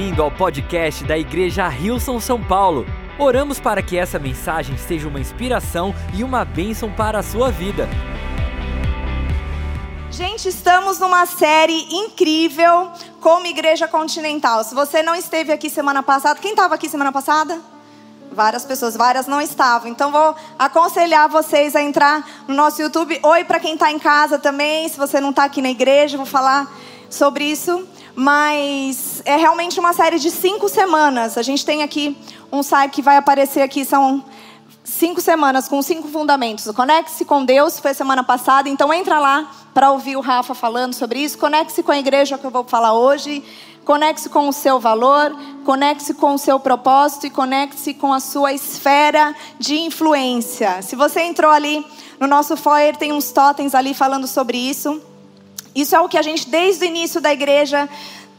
bem-vindo ao podcast da Igreja Rilson São Paulo. Oramos para que essa mensagem seja uma inspiração e uma bênção para a sua vida. Gente, estamos numa série incrível como Igreja Continental. Se você não esteve aqui semana passada, quem estava aqui semana passada? Várias pessoas, várias não estavam. Então vou aconselhar vocês a entrar no nosso YouTube. Oi para quem está em casa também. Se você não está aqui na igreja, vou falar sobre isso mas é realmente uma série de cinco semanas. A gente tem aqui um site que vai aparecer aqui, são cinco semanas com cinco fundamentos. Conecte-se com Deus, foi semana passada, então entra lá para ouvir o Rafa falando sobre isso. Conecte-se com a igreja que eu vou falar hoje. Conecte-se com o seu valor, conecte-se com o seu propósito e conecte-se com a sua esfera de influência. Se você entrou ali no nosso foyer, tem uns totens ali falando sobre isso. Isso é o que a gente, desde o início da igreja,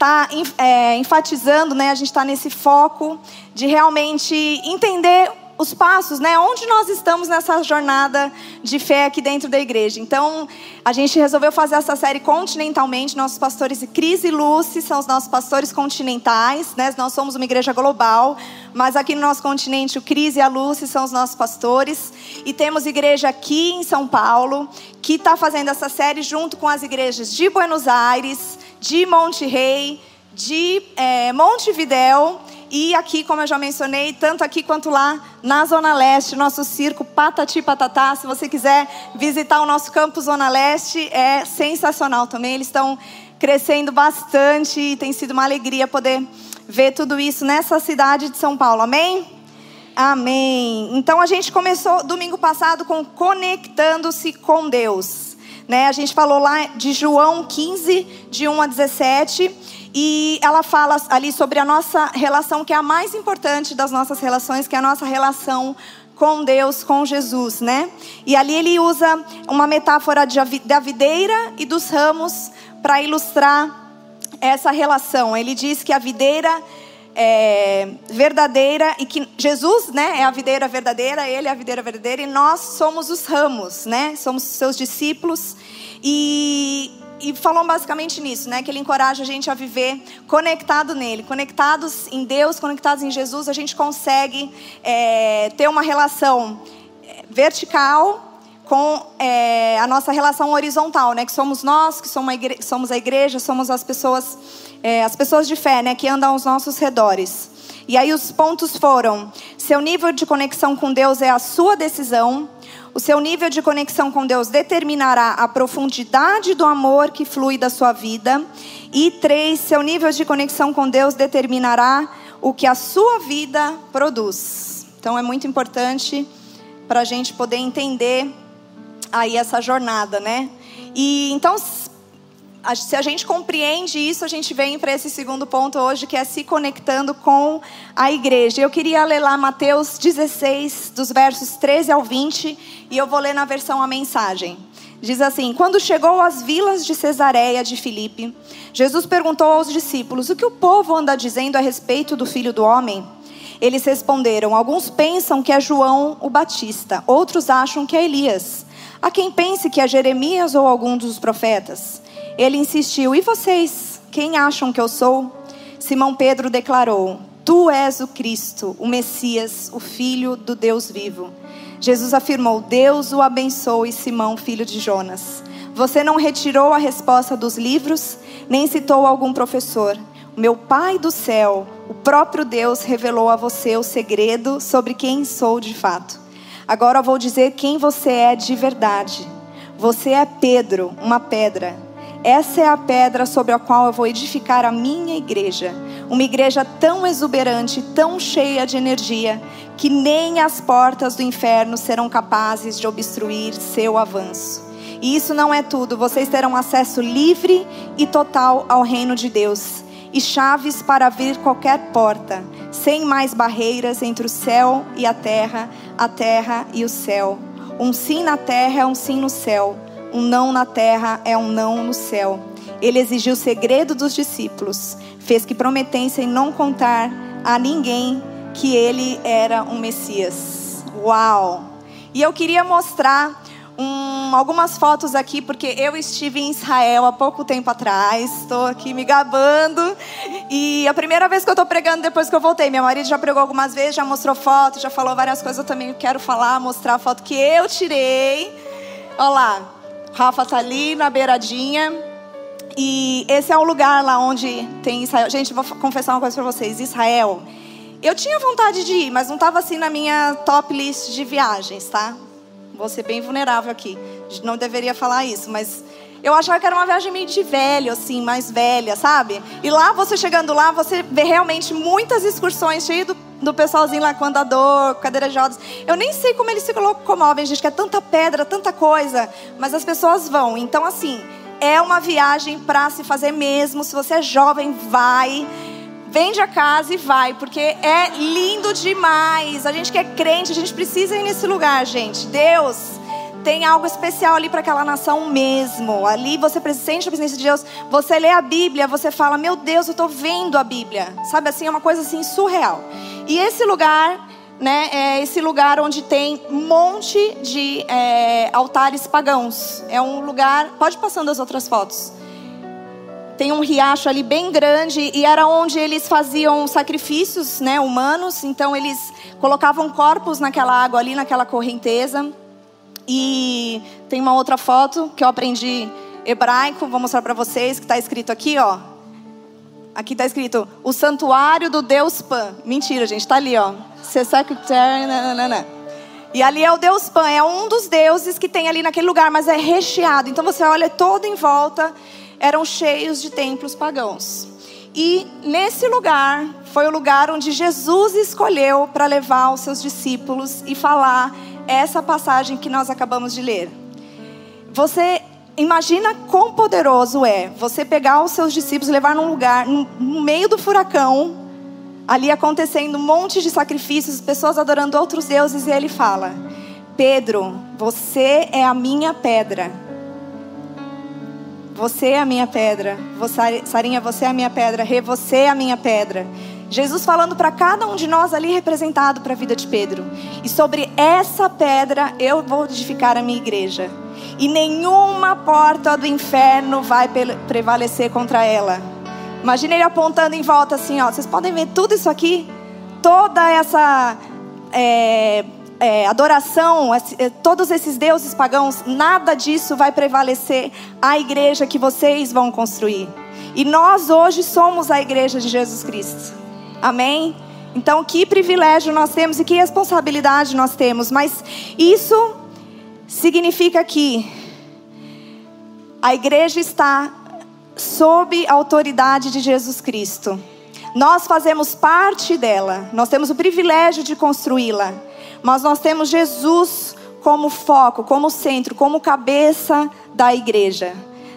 está é, enfatizando, né? A gente está nesse foco de realmente entender os passos, né? Onde nós estamos nessa jornada de fé aqui dentro da igreja. Então, a gente resolveu fazer essa série continentalmente. Nossos pastores Cris e Lucy são os nossos pastores continentais, né? Nós somos uma igreja global, mas aqui no nosso continente o Cris e a Lucy são os nossos pastores. E temos igreja aqui em São Paulo que está fazendo essa série junto com as igrejas de Buenos Aires, de Monte Rei, de é, Montevidéu e aqui, como eu já mencionei, tanto aqui quanto lá na Zona Leste, nosso circo Patati Patatá. Se você quiser visitar o nosso campo Zona Leste, é sensacional também. Eles estão crescendo bastante e tem sido uma alegria poder ver tudo isso nessa cidade de São Paulo. Amém? Amém. Então a gente começou domingo passado com conectando-se com Deus. Né? A gente falou lá de João 15, de 1 a 17. E ela fala ali sobre a nossa relação, que é a mais importante das nossas relações, que é a nossa relação com Deus, com Jesus, né? E ali ele usa uma metáfora da videira e dos ramos para ilustrar essa relação. Ele diz que a videira é verdadeira e que Jesus, né, é a videira verdadeira, ele é a videira verdadeira e nós somos os ramos, né? Somos seus discípulos e e falou basicamente nisso, né? Que ele encoraja a gente a viver conectado nele, conectados em Deus, conectados em Jesus, a gente consegue é, ter uma relação é, vertical com é, a nossa relação horizontal, né? Que somos nós, que somos a igreja, somos, a igreja, somos as pessoas, é, as pessoas de fé, né? Que andam aos nossos redores. E aí os pontos foram: seu nível de conexão com Deus é a sua decisão. O seu nível de conexão com Deus determinará a profundidade do amor que flui da sua vida. E três, seu nível de conexão com Deus determinará o que a sua vida produz. Então é muito importante para a gente poder entender aí essa jornada, né? E então se a gente compreende isso, a gente vem para esse segundo ponto hoje, que é se conectando com a igreja. Eu queria ler lá Mateus 16, dos versos 13 ao 20, e eu vou ler na versão a mensagem. Diz assim: Quando chegou às vilas de Cesareia de Filipe, Jesus perguntou aos discípulos: O que o povo anda dizendo a respeito do filho do homem? Eles responderam: Alguns pensam que é João o Batista, outros acham que é Elias. Há quem pense que é Jeremias ou algum dos profetas. Ele insistiu: E vocês? Quem acham que eu sou? Simão Pedro declarou: Tu és o Cristo, o Messias, o Filho do Deus vivo. Jesus afirmou: Deus o abençoe, Simão, filho de Jonas. Você não retirou a resposta dos livros, nem citou algum professor. Meu Pai do céu, o próprio Deus, revelou a você o segredo sobre quem sou de fato. Agora vou dizer quem você é de verdade. Você é Pedro, uma pedra essa é a pedra sobre a qual eu vou edificar a minha igreja. Uma igreja tão exuberante, tão cheia de energia, que nem as portas do inferno serão capazes de obstruir seu avanço. E isso não é tudo, vocês terão acesso livre e total ao reino de Deus e chaves para abrir qualquer porta, sem mais barreiras entre o céu e a terra, a terra e o céu. Um sim na terra é um sim no céu um não na terra é um não no céu. Ele exigiu o segredo dos discípulos, fez que prometessem não contar a ninguém que ele era um Messias. Uau! E eu queria mostrar um, algumas fotos aqui, porque eu estive em Israel há pouco tempo atrás, estou aqui me gabando. E a primeira vez que eu estou pregando depois que eu voltei, meu marido já pregou algumas vezes, já mostrou foto, já falou várias coisas. Eu também quero falar, mostrar a foto que eu tirei. Olha lá, Rafa tá ali na beiradinha. E esse é o lugar lá onde tem Israel. Gente, vou confessar uma coisa para vocês. Israel, eu tinha vontade de ir, mas não estava assim na minha top list de viagens, tá? Vou ser bem vulnerável aqui. Não deveria falar isso, mas eu achava que era uma viagem meio de velho, assim, mais velha, sabe? E lá, você chegando lá, você vê realmente muitas excursões cheias do, do pessoalzinho lá com andador, cadeira de rodas. Eu nem sei como eles se locomovem, gente, que é tanta pedra, tanta coisa. Mas as pessoas vão. Então, assim, é uma viagem para se fazer mesmo. Se você é jovem, vai. Vende a casa e vai, porque é lindo demais. A gente que é crente, a gente precisa ir nesse lugar, gente. Deus tem algo especial ali para aquela nação mesmo. Ali você sente a presença de Deus. Você lê a Bíblia, você fala: Meu Deus, eu estou vendo a Bíblia. Sabe assim, é uma coisa assim surreal. E esse lugar né, é esse lugar onde tem monte de é, altares pagãos. É um lugar. Pode passando as outras fotos tem um riacho ali bem grande e era onde eles faziam sacrifícios, né, humanos. Então eles colocavam corpos naquela água ali, naquela correnteza. E tem uma outra foto que eu aprendi hebraico, vou mostrar para vocês que está escrito aqui, ó. Aqui está escrito o santuário do Deus Pan. Mentira, gente, está ali, ó. E ali é o Deus Pan, é um dos deuses que tem ali naquele lugar, mas é recheado. Então você olha todo em volta eram cheios de templos pagãos. E nesse lugar foi o lugar onde Jesus escolheu para levar os seus discípulos e falar essa passagem que nós acabamos de ler. Você imagina quão poderoso é você pegar os seus discípulos levar num lugar, no meio do furacão, ali acontecendo um monte de sacrifícios, pessoas adorando outros deuses, e ele fala: Pedro, você é a minha pedra você é a minha pedra. Sarinha, você é a minha pedra. Rê, você é a minha pedra. Jesus falando para cada um de nós ali representado para a vida de Pedro. E sobre essa pedra eu vou edificar a minha igreja. E nenhuma porta do inferno vai prevalecer contra ela. Imagina ele apontando em volta assim, ó. Vocês podem ver tudo isso aqui? Toda essa é, é, adoração, é, todos esses deuses pagãos, nada disso vai prevalecer a igreja que vocês vão construir. E nós hoje somos a igreja de Jesus Cristo. Amém? Então, que privilégio nós temos e que responsabilidade nós temos. Mas isso significa que a igreja está sob a autoridade de Jesus Cristo. Nós fazemos parte dela, nós temos o privilégio de construí-la. Mas nós temos Jesus como foco, como centro, como cabeça da igreja,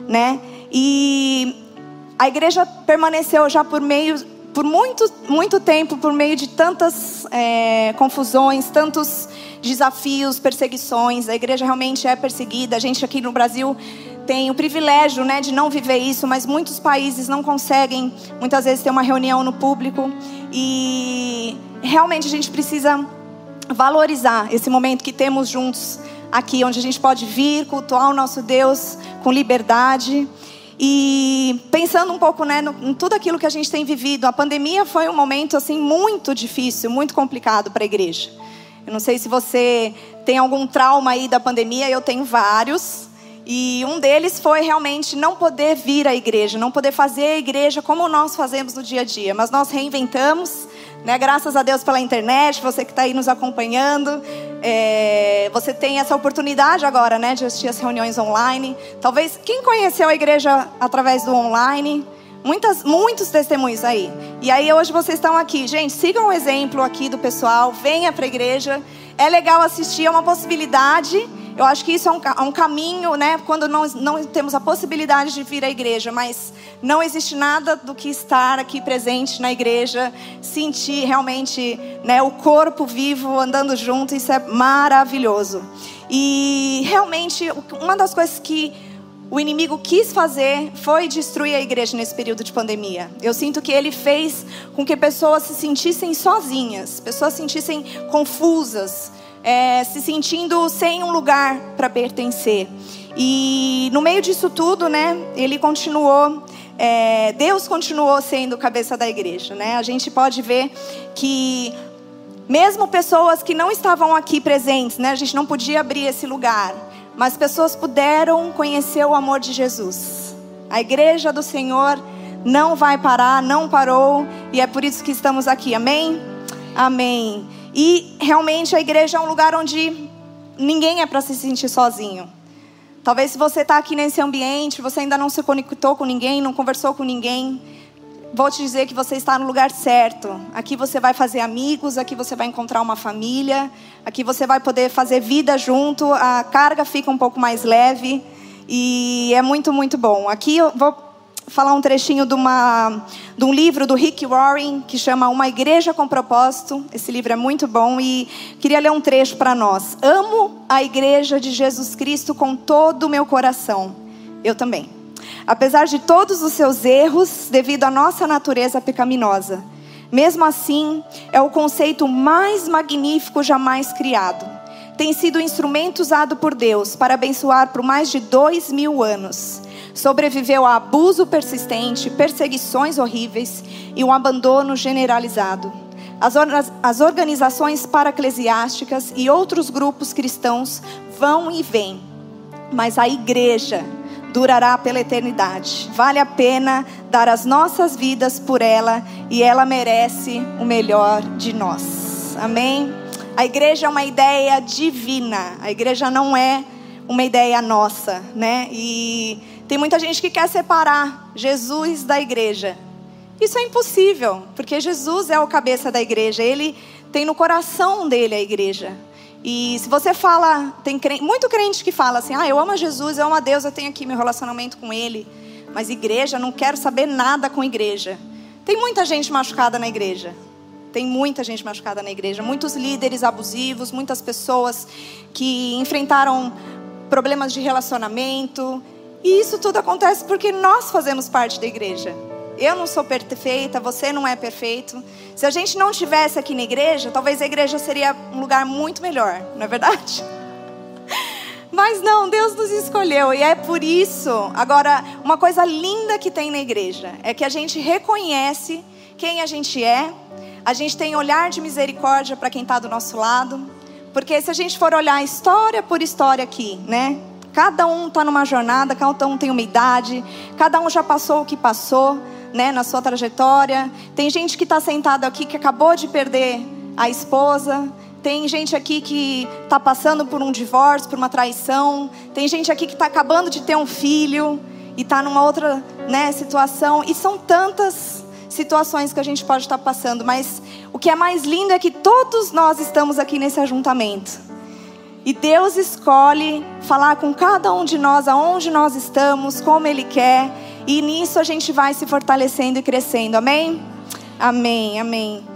né? E a igreja permaneceu já por meio, por muito, muito tempo, por meio de tantas é, confusões, tantos desafios, perseguições. A igreja realmente é perseguida. A gente aqui no Brasil tem o privilégio, né, de não viver isso, mas muitos países não conseguem, muitas vezes ter uma reunião no público e realmente a gente precisa valorizar esse momento que temos juntos aqui, onde a gente pode vir cultuar o nosso Deus com liberdade. E pensando um pouco né, no, em tudo aquilo que a gente tem vivido, a pandemia foi um momento assim muito difícil, muito complicado para a igreja. Eu não sei se você tem algum trauma aí da pandemia, eu tenho vários. E um deles foi realmente não poder vir à igreja, não poder fazer a igreja como nós fazemos no dia a dia. Mas nós reinventamos, né? Graças a Deus pela internet, você que está aí nos acompanhando. É, você tem essa oportunidade agora, né, de assistir as reuniões online. Talvez quem conheceu a igreja através do online, muitas, muitos testemunhos aí. E aí hoje vocês estão aqui, gente. Sigam o exemplo aqui do pessoal. Venha para a igreja. É legal assistir, é uma possibilidade. Eu acho que isso é um, é um caminho, né? Quando não, não temos a possibilidade de vir à igreja, mas não existe nada do que estar aqui presente na igreja, sentir realmente né, o corpo vivo andando junto, isso é maravilhoso. E realmente, uma das coisas que o inimigo quis fazer foi destruir a igreja nesse período de pandemia. Eu sinto que ele fez com que pessoas se sentissem sozinhas, pessoas se sentissem confusas, é, se sentindo sem um lugar para pertencer. E no meio disso tudo, né, ele continuou é, Deus continuou sendo cabeça da igreja, né? A gente pode ver que mesmo pessoas que não estavam aqui presentes, né? A gente não podia abrir esse lugar, mas pessoas puderam conhecer o amor de Jesus. A igreja do Senhor não vai parar, não parou, e é por isso que estamos aqui. Amém? Amém. E realmente a igreja é um lugar onde ninguém é para se sentir sozinho. Talvez se você está aqui nesse ambiente, você ainda não se conectou com ninguém, não conversou com ninguém, vou te dizer que você está no lugar certo. Aqui você vai fazer amigos, aqui você vai encontrar uma família, aqui você vai poder fazer vida junto, a carga fica um pouco mais leve e é muito, muito bom. Aqui eu vou falar um trechinho de, uma, de um livro do Rick Warren que chama Uma Igreja com Propósito. Esse livro é muito bom e queria ler um trecho para nós. Amo a Igreja de Jesus Cristo com todo o meu coração. Eu também apesar de todos os seus erros, devido à nossa natureza pecaminosa. Mesmo assim, é o conceito mais magnífico jamais criado. Tem sido um instrumento usado por Deus para abençoar por mais de dois mil anos. Sobreviveu a abuso persistente, perseguições horríveis e um abandono generalizado. As, as organizações paraclesiásticas e outros grupos cristãos vão e vêm, mas a igreja durará pela eternidade. Vale a pena dar as nossas vidas por ela e ela merece o melhor de nós. Amém? A igreja é uma ideia divina. A igreja não é uma ideia nossa, né? E tem muita gente que quer separar Jesus da igreja. Isso é impossível, porque Jesus é o cabeça da igreja. Ele tem no coração dele a igreja. E se você fala, tem crente, muito crente que fala assim: ah, eu amo Jesus, eu amo a Deus, eu tenho aqui meu relacionamento com Ele. Mas igreja, não quero saber nada com igreja. Tem muita gente machucada na igreja. Tem muita gente machucada na igreja. Muitos líderes abusivos, muitas pessoas que enfrentaram problemas de relacionamento. E isso tudo acontece porque nós fazemos parte da igreja. Eu não sou perfeita, você não é perfeito. Se a gente não tivesse aqui na igreja, talvez a igreja seria um lugar muito melhor, não é verdade? Mas não, Deus nos escolheu e é por isso. Agora, uma coisa linda que tem na igreja é que a gente reconhece quem a gente é, a gente tem olhar de misericórdia para quem está do nosso lado, porque se a gente for olhar história por história aqui, né? Cada um está numa jornada, cada um tem uma idade, cada um já passou o que passou né, na sua trajetória. Tem gente que está sentado aqui que acabou de perder a esposa. Tem gente aqui que está passando por um divórcio, por uma traição. Tem gente aqui que está acabando de ter um filho e está numa outra né, situação. E são tantas situações que a gente pode estar tá passando. Mas o que é mais lindo é que todos nós estamos aqui nesse ajuntamento. E Deus escolhe falar com cada um de nós aonde nós estamos, como Ele quer. E nisso a gente vai se fortalecendo e crescendo. Amém? Amém, amém.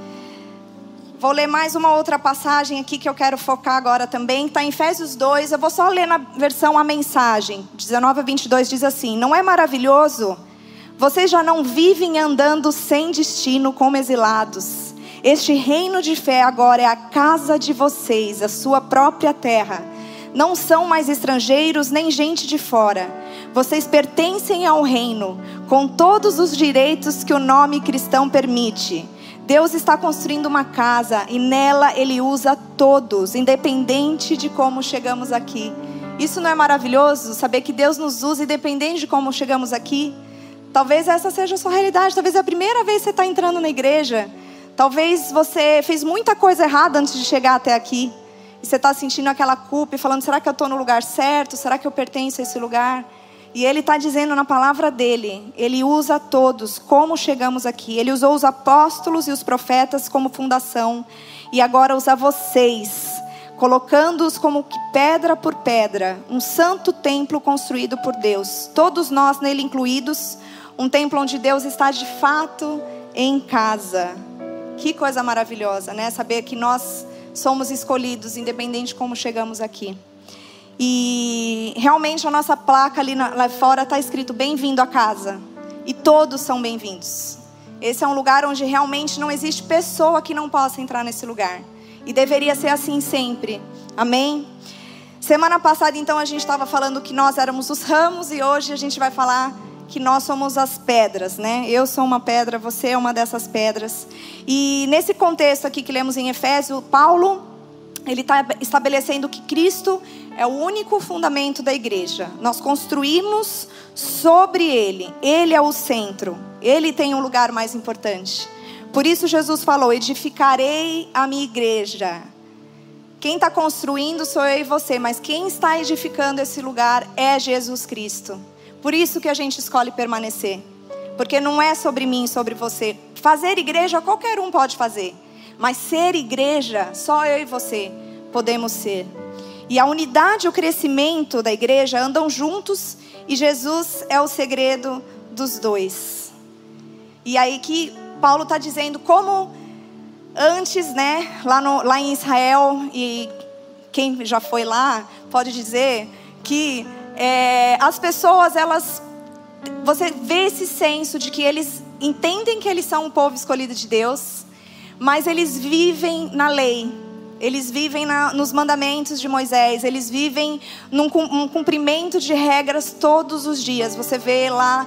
Vou ler mais uma outra passagem aqui que eu quero focar agora também. Está em Efésios 2. Eu vou só ler na versão a mensagem. 19 a 22 diz assim: Não é maravilhoso? Vocês já não vivem andando sem destino como exilados. Este reino de fé agora é a casa de vocês, a sua própria terra. Não são mais estrangeiros nem gente de fora vocês pertencem ao reino, com todos os direitos que o nome cristão permite. Deus está construindo uma casa e nela Ele usa todos, independente de como chegamos aqui. Isso não é maravilhoso? Saber que Deus nos usa independente de como chegamos aqui? Talvez essa seja a sua realidade. Talvez é a primeira vez que você está entrando na igreja. Talvez você fez muita coisa errada antes de chegar até aqui. E você está sentindo aquela culpa e falando: será que eu estou no lugar certo? Será que eu pertenço a esse lugar? E ele está dizendo na palavra dele, ele usa todos, como chegamos aqui. Ele usou os apóstolos e os profetas como fundação, e agora usa vocês, colocando-os como pedra por pedra, um santo templo construído por Deus. Todos nós nele incluídos, um templo onde Deus está de fato em casa. Que coisa maravilhosa, né? Saber que nós somos escolhidos, independente de como chegamos aqui. E realmente a nossa placa ali na, lá fora está escrito bem-vindo a casa. E todos são bem-vindos. Esse é um lugar onde realmente não existe pessoa que não possa entrar nesse lugar. E deveria ser assim sempre. Amém? Semana passada, então, a gente estava falando que nós éramos os ramos e hoje a gente vai falar que nós somos as pedras, né? Eu sou uma pedra, você é uma dessas pedras. E nesse contexto aqui que lemos em Efésio, Paulo ele está estabelecendo que Cristo é o único fundamento da igreja. Nós construímos sobre Ele. Ele é o centro. Ele tem um lugar mais importante. Por isso Jesus falou: edificarei a minha igreja. Quem está construindo sou eu e você, mas quem está edificando esse lugar é Jesus Cristo. Por isso que a gente escolhe permanecer. Porque não é sobre mim, sobre você. Fazer igreja qualquer um pode fazer. Mas ser igreja, só eu e você podemos ser. E a unidade e o crescimento da igreja andam juntos e Jesus é o segredo dos dois. E aí que Paulo está dizendo como antes, né, lá, no, lá em Israel, e quem já foi lá pode dizer que é, as pessoas, elas, você vê esse senso de que eles entendem que eles são um povo escolhido de Deus, mas eles vivem na lei, eles vivem na, nos mandamentos de Moisés, eles vivem num um cumprimento de regras todos os dias. Você vê lá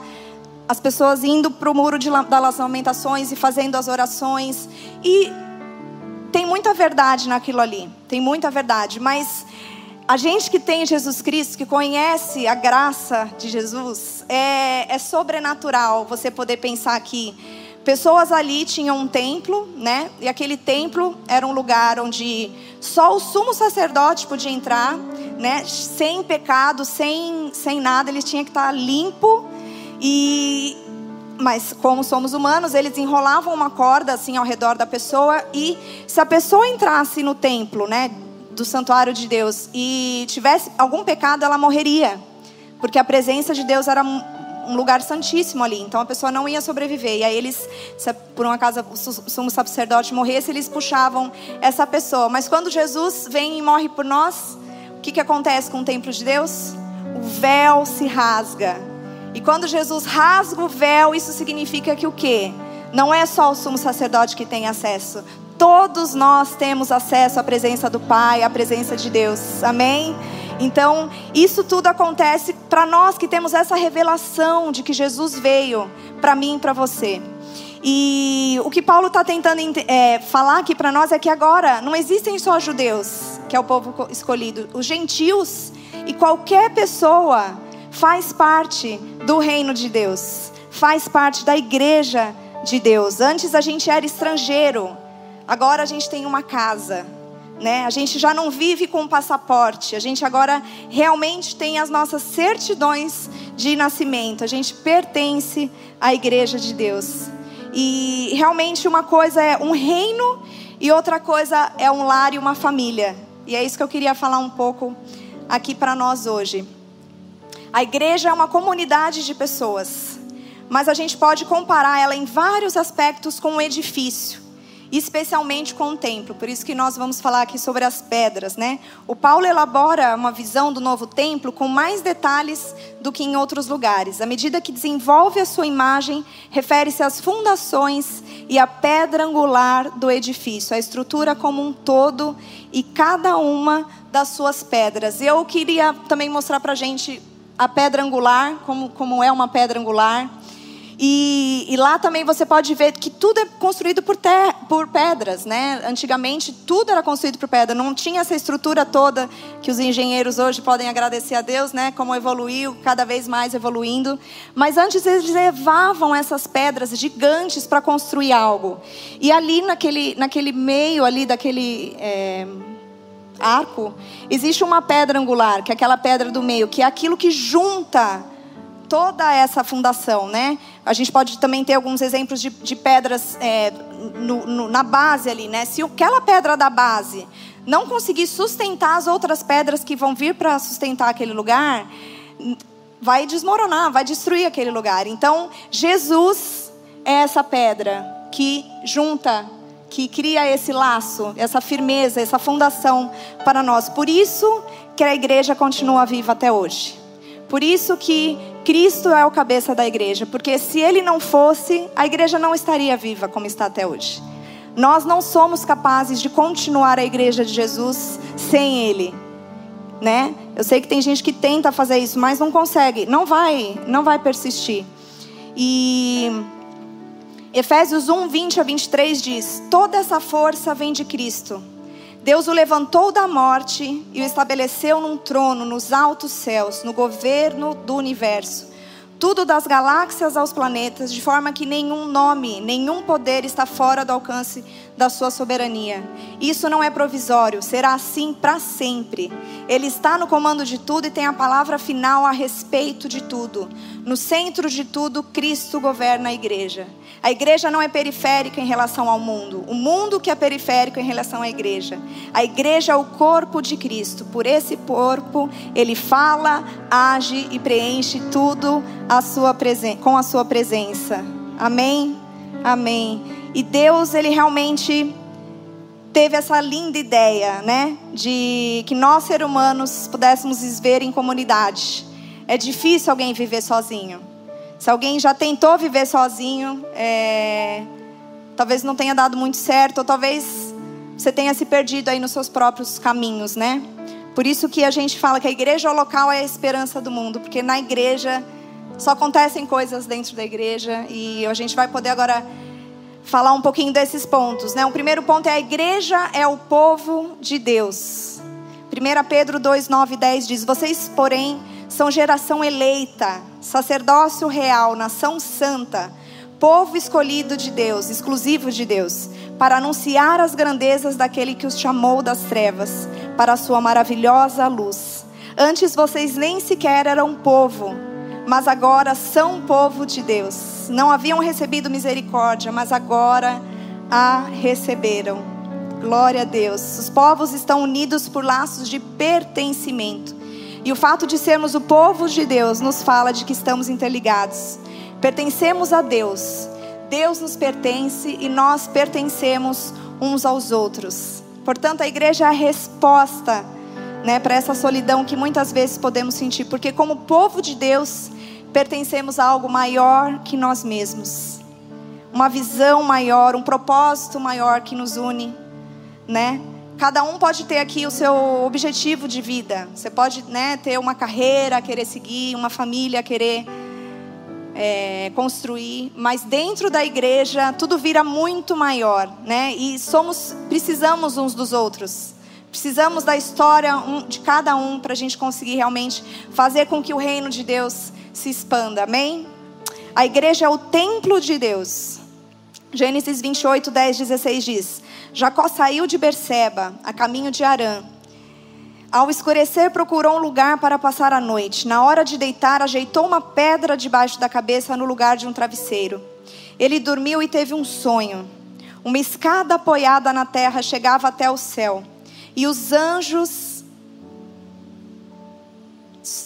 as pessoas indo para o muro de, das lamentações e fazendo as orações. E tem muita verdade naquilo ali, tem muita verdade, mas a gente que tem Jesus Cristo, que conhece a graça de Jesus, é, é sobrenatural você poder pensar que Pessoas ali tinham um templo, né? E aquele templo era um lugar onde só o sumo sacerdote podia entrar, né? Sem pecado, sem, sem nada, ele tinha que estar limpo. E mas como somos humanos, eles enrolavam uma corda assim ao redor da pessoa e se a pessoa entrasse no templo, né, do santuário de Deus e tivesse algum pecado, ela morreria, porque a presença de Deus era um lugar santíssimo ali, então a pessoa não ia sobreviver. E aí eles, se por uma casa o sumo sacerdote morresse, eles puxavam essa pessoa. Mas quando Jesus vem e morre por nós, o que, que acontece com o templo de Deus? O véu se rasga. E quando Jesus rasga o véu, isso significa que o quê? Não é só o sumo sacerdote que tem acesso. Todos nós temos acesso à presença do Pai, à presença de Deus. Amém? Então, isso tudo acontece para nós que temos essa revelação de que Jesus veio para mim e para você. E o que Paulo está tentando é, falar aqui para nós é que agora não existem só judeus, que é o povo escolhido, os gentios e qualquer pessoa faz parte do reino de Deus, faz parte da igreja de Deus. Antes a gente era estrangeiro, agora a gente tem uma casa né? A gente já não vive com passaporte, a gente agora realmente tem as nossas certidões de nascimento, a gente pertence à igreja de Deus. E realmente uma coisa é um reino e outra coisa é um lar e uma família. E é isso que eu queria falar um pouco aqui para nós hoje. A igreja é uma comunidade de pessoas, mas a gente pode comparar ela em vários aspectos com um edifício especialmente com o templo. Por isso que nós vamos falar aqui sobre as pedras, né? O Paulo elabora uma visão do novo templo com mais detalhes do que em outros lugares. À medida que desenvolve a sua imagem, refere-se às fundações e à pedra angular do edifício, a estrutura como um todo e cada uma das suas pedras. Eu queria também mostrar para gente a pedra angular, como, como é uma pedra angular. E, e, lá também você pode ver que tudo é construído por, ter, por pedras, né? Antigamente tudo era construído por pedra, não tinha essa estrutura toda que os engenheiros hoje podem agradecer a Deus, né? Como evoluiu, cada vez mais evoluindo. Mas antes eles levavam essas pedras gigantes para construir algo. E ali naquele, naquele meio ali daquele é, arco existe uma pedra angular, que é aquela pedra do meio, que é aquilo que junta toda essa fundação, né? A gente pode também ter alguns exemplos de, de pedras é, no, no, na base ali, né? Se aquela pedra da base não conseguir sustentar as outras pedras que vão vir para sustentar aquele lugar, vai desmoronar, vai destruir aquele lugar. Então, Jesus é essa pedra que junta, que cria esse laço, essa firmeza, essa fundação para nós. Por isso que a igreja continua viva até hoje. Por isso que Cristo é o cabeça da igreja, porque se ele não fosse, a igreja não estaria viva como está até hoje. Nós não somos capazes de continuar a igreja de Jesus sem ele, né? Eu sei que tem gente que tenta fazer isso, mas não consegue, não vai, não vai persistir. E Efésios 1, 20 a 23 diz: Toda essa força vem de Cristo. Deus o levantou da morte e o estabeleceu num trono nos altos céus, no governo do universo. Tudo das galáxias aos planetas, de forma que nenhum nome, nenhum poder está fora do alcance da sua soberania. Isso não é provisório, será assim para sempre. Ele está no comando de tudo e tem a palavra final a respeito de tudo. No centro de tudo, Cristo governa a igreja. A igreja não é periférica em relação ao mundo. O mundo que é periférico em relação à igreja. A igreja é o corpo de Cristo. Por esse corpo, ele fala, age e preenche tudo a sua com a sua presença. Amém? Amém. E Deus, ele realmente teve essa linda ideia, né? De que nós, seres humanos, pudéssemos viver em comunidade. É difícil alguém viver sozinho. Se alguém já tentou viver sozinho, é... talvez não tenha dado muito certo, ou talvez você tenha se perdido aí nos seus próprios caminhos, né? Por isso que a gente fala que a igreja local é a esperança do mundo, porque na igreja só acontecem coisas dentro da igreja e a gente vai poder agora falar um pouquinho desses pontos, né? O primeiro ponto é a igreja é o povo de Deus. 1 Pedro 2, 9 e 10 diz: Vocês, porém, são geração eleita, sacerdócio real, nação santa, povo escolhido de Deus, exclusivo de Deus, para anunciar as grandezas daquele que os chamou das trevas para a sua maravilhosa luz. Antes vocês nem sequer eram povo, mas agora são povo de Deus. Não haviam recebido misericórdia, mas agora a receberam. Glória a Deus. Os povos estão unidos por laços de pertencimento. E o fato de sermos o povo de Deus nos fala de que estamos interligados. Pertencemos a Deus. Deus nos pertence e nós pertencemos uns aos outros. Portanto, a igreja é a resposta né, para essa solidão que muitas vezes podemos sentir, porque como povo de Deus, pertencemos a algo maior que nós mesmos. Uma visão maior, um propósito maior que nos une, né? Cada um pode ter aqui o seu objetivo de vida. Você pode né, ter uma carreira, querer seguir, uma família, querer é, construir. Mas dentro da igreja tudo vira muito maior, né? E somos, precisamos uns dos outros. Precisamos da história de cada um para a gente conseguir realmente fazer com que o reino de Deus se expanda. Amém? A igreja é o templo de Deus. Gênesis 28, 10, 16 diz: Jacó saiu de Berseba, a caminho de Arã. Ao escurecer, procurou um lugar para passar a noite. Na hora de deitar, ajeitou uma pedra debaixo da cabeça no lugar de um travesseiro. Ele dormiu e teve um sonho. Uma escada apoiada na terra chegava até o céu, e os anjos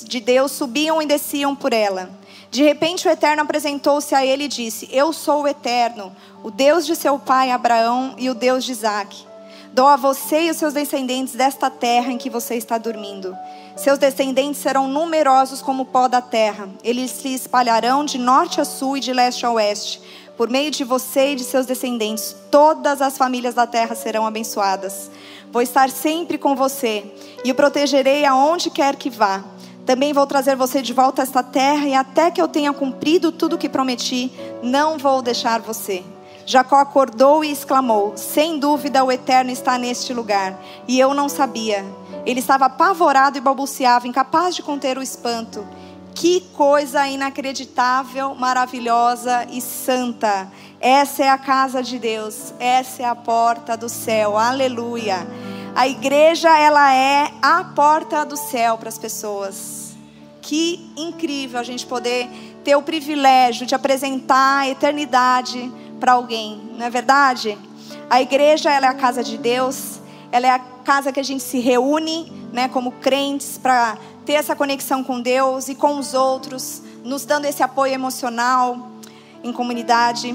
de Deus subiam e desciam por ela. De repente o Eterno apresentou-se a ele e disse: Eu sou o Eterno, o Deus de seu pai Abraão e o Deus de Isaac. Dou a você e os seus descendentes desta terra em que você está dormindo. Seus descendentes serão numerosos como o pó da terra. Eles se espalharão de norte a sul e de leste a oeste. Por meio de você e de seus descendentes, todas as famílias da terra serão abençoadas. Vou estar sempre com você e o protegerei aonde quer que vá. Também vou trazer você de volta a esta terra, e até que eu tenha cumprido tudo o que prometi, não vou deixar você. Jacó acordou e exclamou: Sem dúvida o Eterno está neste lugar, e eu não sabia. Ele estava apavorado e balbuciava, incapaz de conter o espanto. Que coisa inacreditável, maravilhosa e santa! Essa é a casa de Deus, essa é a porta do céu. Aleluia! A igreja, ela é a porta do céu para as pessoas. Que incrível a gente poder ter o privilégio de apresentar a eternidade para alguém, não é verdade? A igreja, ela é a casa de Deus, ela é a casa que a gente se reúne, né, como crentes para ter essa conexão com Deus e com os outros, nos dando esse apoio emocional em comunidade.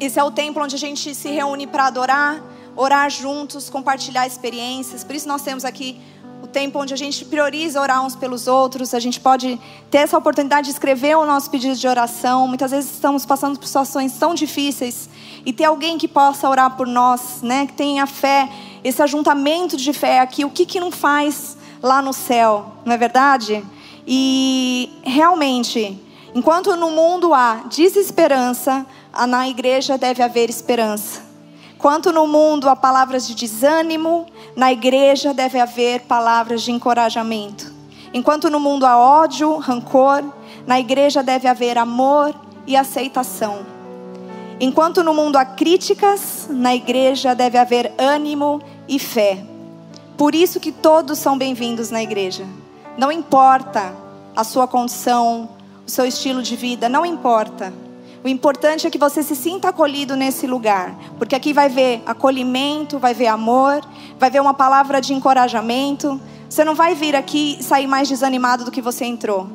Esse é o templo onde a gente se reúne para adorar, orar juntos, compartilhar experiências. Por isso nós temos aqui o tempo onde a gente prioriza orar uns pelos outros, a gente pode ter essa oportunidade de escrever o nosso pedido de oração. Muitas vezes estamos passando por situações tão difíceis e ter alguém que possa orar por nós, né? Que tenha fé, esse ajuntamento de fé aqui, o que que não faz lá no céu, não é verdade? E realmente Enquanto no mundo há desesperança, na igreja deve haver esperança. Enquanto no mundo há palavras de desânimo, na igreja deve haver palavras de encorajamento. Enquanto no mundo há ódio, rancor, na igreja deve haver amor e aceitação. Enquanto no mundo há críticas, na igreja deve haver ânimo e fé. Por isso que todos são bem-vindos na igreja. Não importa a sua condição, o seu estilo de vida, não importa. O importante é que você se sinta acolhido nesse lugar, porque aqui vai ver acolhimento, vai ver amor, vai ver uma palavra de encorajamento. Você não vai vir aqui e sair mais desanimado do que você entrou.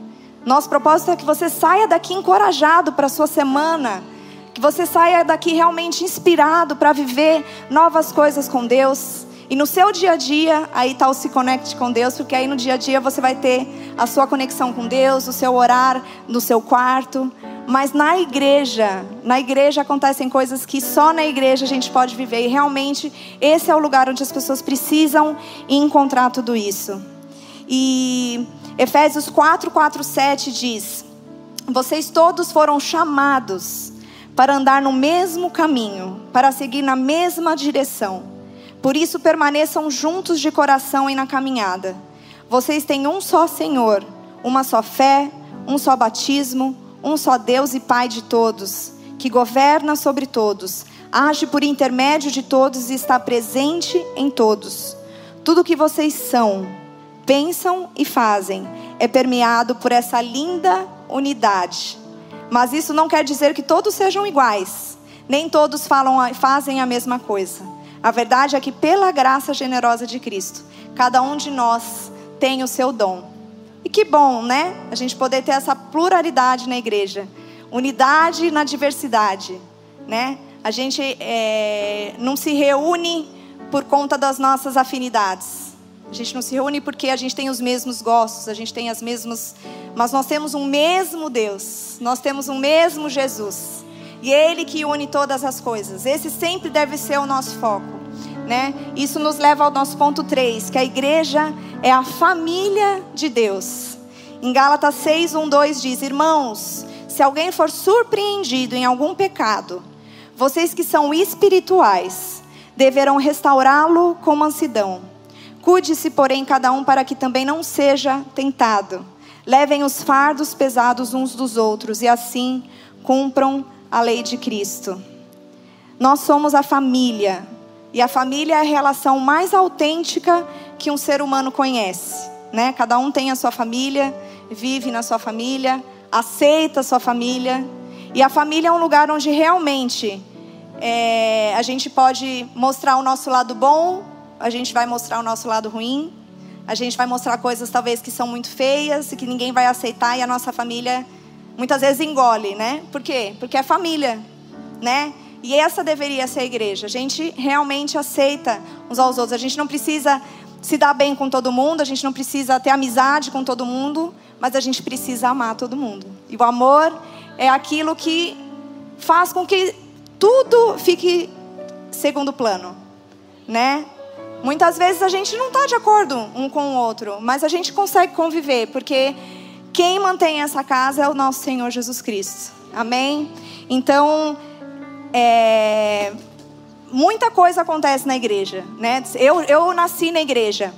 Nosso propósito é que você saia daqui encorajado para a sua semana, que você saia daqui realmente inspirado para viver novas coisas com Deus. E no seu dia a dia, aí está o se conecte com Deus, porque aí no dia a dia você vai ter a sua conexão com Deus, o seu orar no seu quarto. Mas na igreja, na igreja acontecem coisas que só na igreja a gente pode viver. E realmente esse é o lugar onde as pessoas precisam encontrar tudo isso. E Efésios 4, 4, 7 diz: Vocês todos foram chamados para andar no mesmo caminho, para seguir na mesma direção. Por isso permaneçam juntos de coração e na caminhada. Vocês têm um só Senhor, uma só fé, um só batismo, um só Deus e Pai de todos, que governa sobre todos, age por intermédio de todos e está presente em todos. Tudo o que vocês são, pensam e fazem é permeado por essa linda unidade. Mas isso não quer dizer que todos sejam iguais, nem todos falam, fazem a mesma coisa. A verdade é que, pela graça generosa de Cristo, cada um de nós tem o seu dom. E que bom, né? A gente poder ter essa pluralidade na igreja, unidade na diversidade, né? A gente é, não se reúne por conta das nossas afinidades. A gente não se reúne porque a gente tem os mesmos gostos, a gente tem as mesmas. Mas nós temos um mesmo Deus, nós temos um mesmo Jesus. E é Ele que une todas as coisas. Esse sempre deve ser o nosso foco. Né? Isso nos leva ao nosso ponto 3, que a igreja é a família de Deus. Em Gálatas 6, 1, 2 diz: Irmãos, se alguém for surpreendido em algum pecado, vocês que são espirituais deverão restaurá-lo com mansidão. Cuide-se, porém, cada um para que também não seja tentado. Levem os fardos pesados uns dos outros e assim cumpram a lei de Cristo. Nós somos a família, e a família é a relação mais autêntica que um ser humano conhece, né? Cada um tem a sua família, vive na sua família, aceita a sua família, e a família é um lugar onde realmente é, a gente pode mostrar o nosso lado bom, a gente vai mostrar o nosso lado ruim, a gente vai mostrar coisas talvez que são muito feias e que ninguém vai aceitar e a nossa família muitas vezes engole, né? Por quê? Porque é família, né? E essa deveria ser a igreja. A gente realmente aceita uns aos outros. A gente não precisa se dar bem com todo mundo, a gente não precisa ter amizade com todo mundo, mas a gente precisa amar todo mundo. E o amor é aquilo que faz com que tudo fique segundo plano, né? Muitas vezes a gente não está de acordo um com o outro, mas a gente consegue conviver, porque quem mantém essa casa é o nosso Senhor Jesus Cristo. Amém? Então, é, muita coisa acontece na igreja, né? Eu, eu nasci na igreja.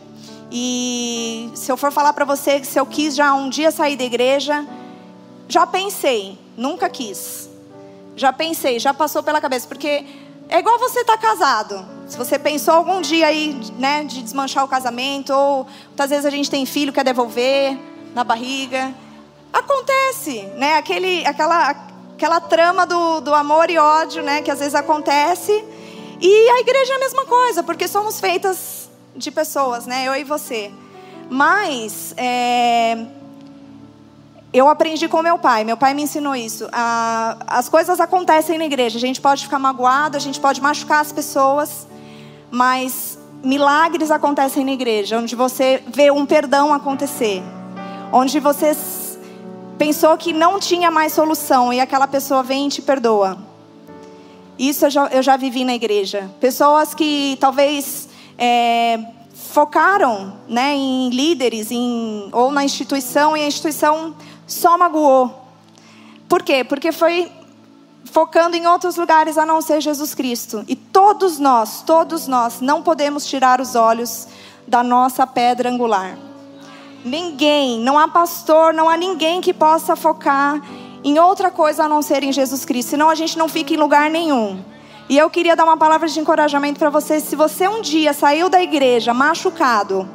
E se eu for falar para você que se eu quis já um dia sair da igreja, já pensei, nunca quis. Já pensei, já passou pela cabeça, porque é igual você tá casado. Se você pensou algum dia aí, né, de desmanchar o casamento, ou muitas vezes a gente tem filho quer devolver, na barriga. Acontece, né? Aquele, aquela, aquela trama do, do amor e ódio, né? Que às vezes acontece. E a igreja é a mesma coisa, porque somos feitas de pessoas, né? Eu e você. Mas é, eu aprendi com meu pai. Meu pai me ensinou isso. A, as coisas acontecem na igreja. A gente pode ficar magoado, a gente pode machucar as pessoas, mas milagres acontecem na igreja, onde você vê um perdão acontecer onde você pensou que não tinha mais solução e aquela pessoa vem e te perdoa. Isso eu já, eu já vivi na igreja. Pessoas que talvez é, focaram né, em líderes em, ou na instituição e a instituição só magoou. Por quê? Porque foi focando em outros lugares a não ser Jesus Cristo. E todos nós, todos nós, não podemos tirar os olhos da nossa pedra angular. Ninguém, não há pastor, não há ninguém que possa focar em outra coisa a não ser em Jesus Cristo, senão a gente não fica em lugar nenhum. E eu queria dar uma palavra de encorajamento para você. Se você um dia saiu da igreja machucado,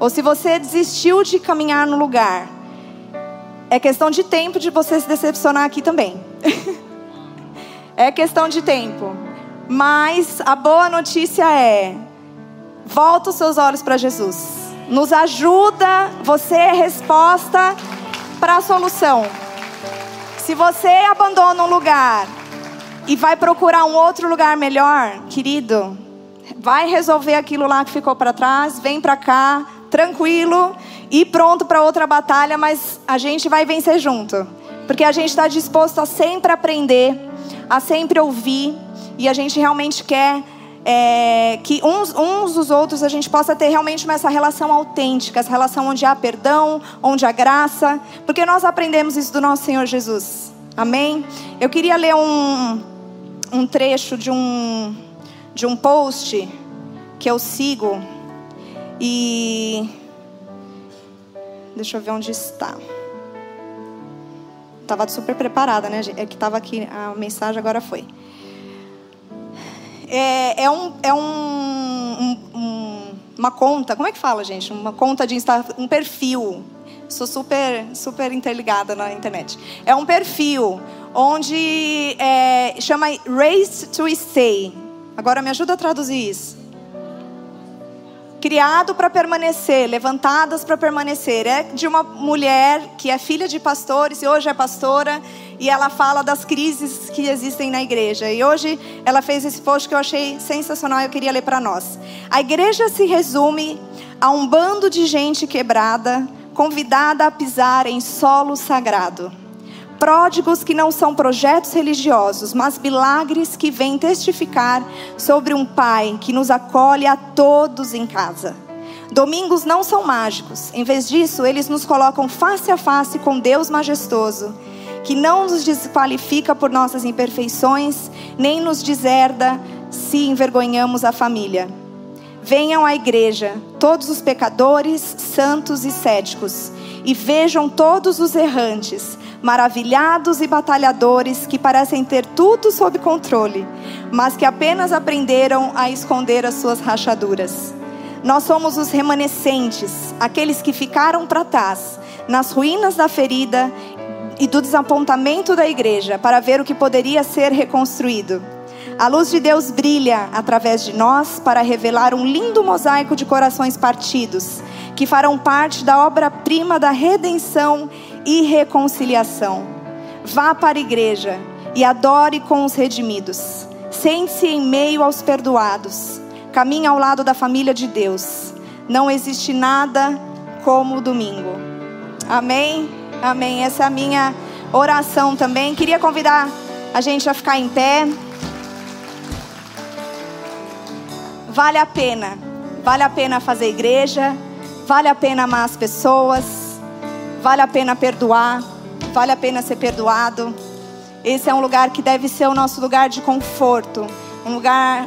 ou se você desistiu de caminhar no lugar, é questão de tempo de você se decepcionar aqui também. é questão de tempo. Mas a boa notícia é: volta os seus olhos para Jesus. Nos ajuda, você é resposta para a solução. Se você abandona um lugar e vai procurar um outro lugar melhor, querido, vai resolver aquilo lá que ficou para trás, vem para cá, tranquilo e pronto para outra batalha, mas a gente vai vencer junto, porque a gente está disposto a sempre aprender, a sempre ouvir e a gente realmente quer é, que uns, uns dos outros a gente possa ter realmente essa relação autêntica, essa relação onde há perdão, onde há graça, porque nós aprendemos isso do nosso Senhor Jesus. Amém? Eu queria ler um, um trecho de um, de um post que eu sigo e. Deixa eu ver onde está. Estava super preparada, né? É que estava aqui a mensagem, agora foi é, é, um, é um, um, uma conta, como é que fala, gente? Uma conta de Instagram, um perfil. Sou super, super interligada na internet. É um perfil onde é, chama Race to Stay. Agora me ajuda a traduzir isso criado para permanecer, levantadas para permanecer. É de uma mulher que é filha de pastores e hoje é pastora, e ela fala das crises que existem na igreja. E hoje ela fez esse post que eu achei sensacional e eu queria ler para nós. A igreja se resume a um bando de gente quebrada, convidada a pisar em solo sagrado. Pródigos que não são projetos religiosos, mas milagres que vêm testificar sobre um Pai que nos acolhe a todos em casa. Domingos não são mágicos, em vez disso, eles nos colocam face a face com Deus majestoso, que não nos desqualifica por nossas imperfeições, nem nos deserda se envergonhamos a família. Venham à igreja, todos os pecadores, santos e céticos, e vejam todos os errantes, maravilhados e batalhadores que parecem ter tudo sob controle, mas que apenas aprenderam a esconder as suas rachaduras. Nós somos os remanescentes, aqueles que ficaram para trás, nas ruínas da ferida e do desapontamento da igreja, para ver o que poderia ser reconstruído. A luz de Deus brilha através de nós para revelar um lindo mosaico de corações partidos, que farão parte da obra-prima da redenção e reconciliação. Vá para a igreja e adore com os redimidos. Sente-se em meio aos perdoados. Caminhe ao lado da família de Deus. Não existe nada como o domingo. Amém? Amém. Essa é a minha oração também. Queria convidar a gente a ficar em pé. Vale a pena. Vale a pena fazer igreja. Vale a pena amar as pessoas Vale a pena perdoar, vale a pena ser perdoado. Esse é um lugar que deve ser o nosso lugar de conforto, um lugar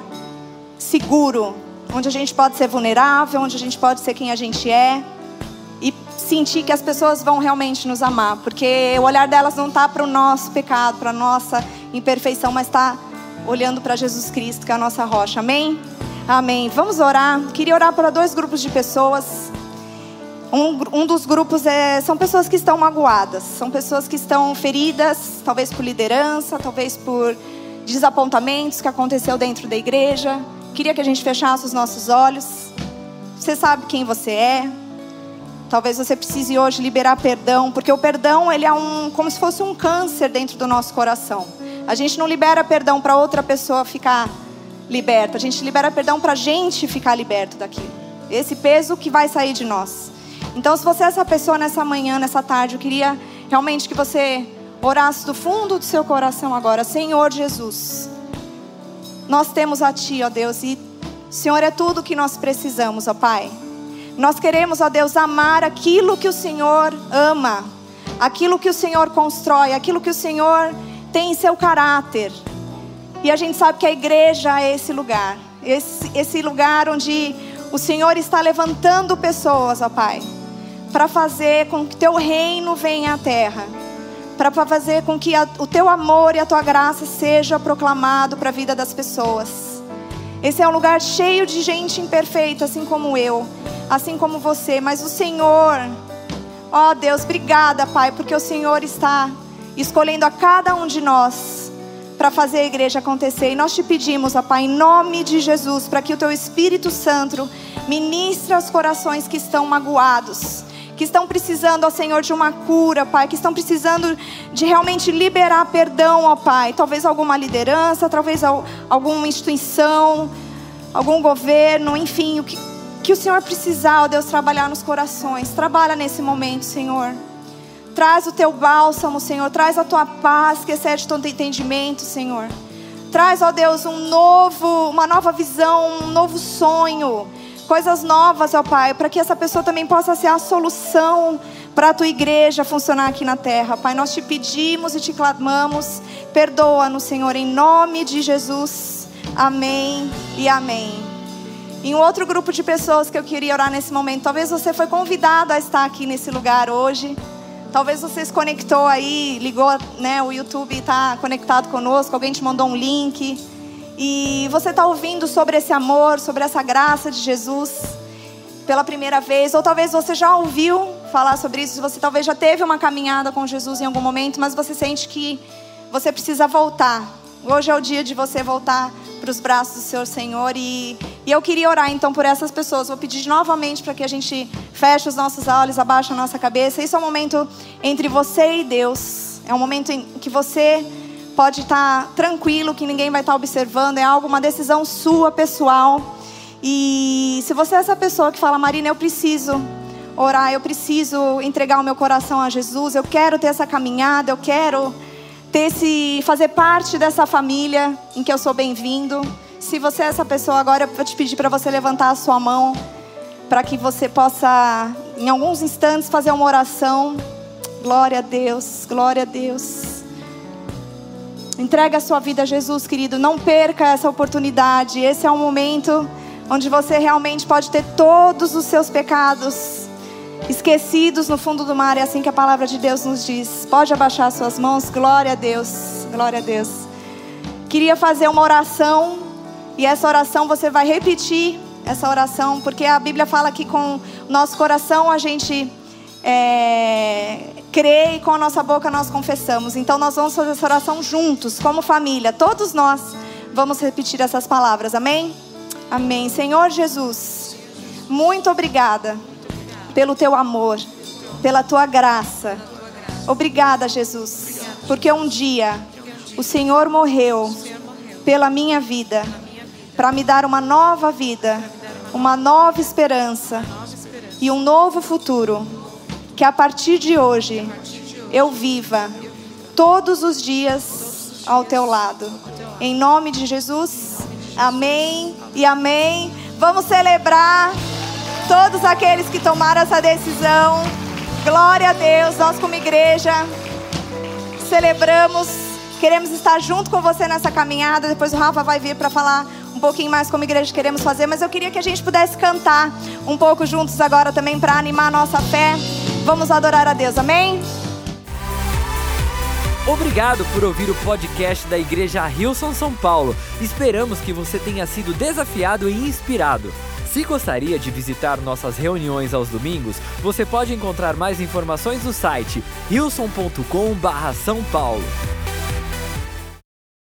seguro, onde a gente pode ser vulnerável, onde a gente pode ser quem a gente é e sentir que as pessoas vão realmente nos amar, porque o olhar delas não está para o nosso pecado, para a nossa imperfeição, mas está olhando para Jesus Cristo, que é a nossa rocha. Amém? Amém. Vamos orar. Queria orar para dois grupos de pessoas. Um, um dos grupos é, são pessoas que estão magoadas, são pessoas que estão feridas, talvez por liderança, talvez por desapontamentos que aconteceu dentro da igreja. Queria que a gente fechasse os nossos olhos. Você sabe quem você é. Talvez você precise hoje liberar perdão, porque o perdão ele é um, como se fosse um câncer dentro do nosso coração. A gente não libera perdão para outra pessoa ficar liberta, a gente libera perdão para a gente ficar liberto daquilo. Esse peso que vai sair de nós. Então, se você é essa pessoa nessa manhã, nessa tarde, eu queria realmente que você orasse do fundo do seu coração agora, Senhor Jesus. Nós temos a Ti, ó Deus, e Senhor é tudo que nós precisamos, ó Pai. Nós queremos, ó Deus, amar aquilo que o Senhor ama. aquilo que o Senhor constrói, aquilo que o Senhor tem em seu caráter. E a gente sabe que a igreja é esse lugar, esse, esse lugar onde o Senhor está levantando pessoas, ó Pai, para fazer com que teu reino venha à terra, para fazer com que a, o teu amor e a tua graça seja proclamado para a vida das pessoas. Esse é um lugar cheio de gente imperfeita, assim como eu, assim como você, mas o Senhor, ó Deus, obrigada, Pai, porque o Senhor está escolhendo a cada um de nós para fazer a igreja acontecer. E nós te pedimos, ó Pai, em nome de Jesus, para que o teu Espírito Santo ministre aos corações que estão magoados, que estão precisando, ó Senhor, de uma cura, Pai, que estão precisando de realmente liberar perdão, ó Pai. Talvez alguma liderança, talvez alguma instituição, algum governo, enfim, o que, que o Senhor precisar, ó Deus, trabalhar nos corações. Trabalha nesse momento, Senhor. Traz o teu bálsamo, Senhor. Traz a tua paz que excede todo entendimento, Senhor. Traz, ó Deus, um novo, uma nova visão, um novo sonho. Coisas novas, ó Pai, para que essa pessoa também possa ser a solução para a tua igreja funcionar aqui na terra. Pai, nós te pedimos e te clamamos. Perdoa-nos, Senhor, em nome de Jesus. Amém e amém. Em um outro grupo de pessoas que eu queria orar nesse momento, talvez você foi convidado a estar aqui nesse lugar hoje. Talvez você se conectou aí, ligou, né? O YouTube está conectado conosco, alguém te mandou um link. E você está ouvindo sobre esse amor, sobre essa graça de Jesus pela primeira vez, ou talvez você já ouviu falar sobre isso, você talvez já teve uma caminhada com Jesus em algum momento, mas você sente que você precisa voltar. Hoje é o dia de você voltar para os braços do seu Senhor. E, e eu queria orar então por essas pessoas. Vou pedir novamente para que a gente feche os nossos olhos, abaixe a nossa cabeça. Isso é um momento entre você e Deus. É um momento em que você pode estar tranquilo, que ninguém vai estar observando. É algo, uma decisão sua, pessoal. E se você é essa pessoa que fala, Marina, eu preciso orar, eu preciso entregar o meu coração a Jesus, eu quero ter essa caminhada, eu quero ter esse, fazer parte dessa família em que eu sou bem-vindo. Se você é essa pessoa agora, eu vou te pedir para você levantar a sua mão, para que você possa, em alguns instantes, fazer uma oração. Glória a Deus, glória a Deus. Entrega a sua vida a Jesus, querido. Não perca essa oportunidade. Esse é um momento onde você realmente pode ter todos os seus pecados esquecidos no fundo do mar, é assim que a palavra de Deus nos diz. Pode abaixar suas mãos, glória a Deus, glória a Deus. Queria fazer uma oração, e essa oração você vai repetir essa oração, porque a Bíblia fala que com nosso coração a gente é, crê e com a nossa boca nós confessamos. Então nós vamos fazer essa oração juntos, como família, todos nós vamos repetir essas palavras, amém? Amém. Senhor Jesus, muito obrigada pelo teu amor, pela tua graça. Obrigada, Jesus, porque um dia o Senhor morreu pela minha vida, para me dar uma nova vida, uma nova esperança e um novo futuro. Que a partir de hoje eu viva todos os dias ao teu lado. Em nome de Jesus, amém e amém. Vamos celebrar todos aqueles que tomaram essa decisão. Glória a Deus, nós como igreja celebramos, queremos estar junto com você nessa caminhada. Depois o Rafa vai vir para falar um pouquinho mais como igreja queremos fazer, mas eu queria que a gente pudesse cantar um pouco juntos agora também para animar a nossa fé. Vamos adorar a Deus, amém? Obrigado por ouvir o podcast da Igreja Rilson São Paulo. Esperamos que você tenha sido desafiado e inspirado. Se gostaria de visitar nossas reuniões aos domingos, você pode encontrar mais informações no site wilson.com/são paulo.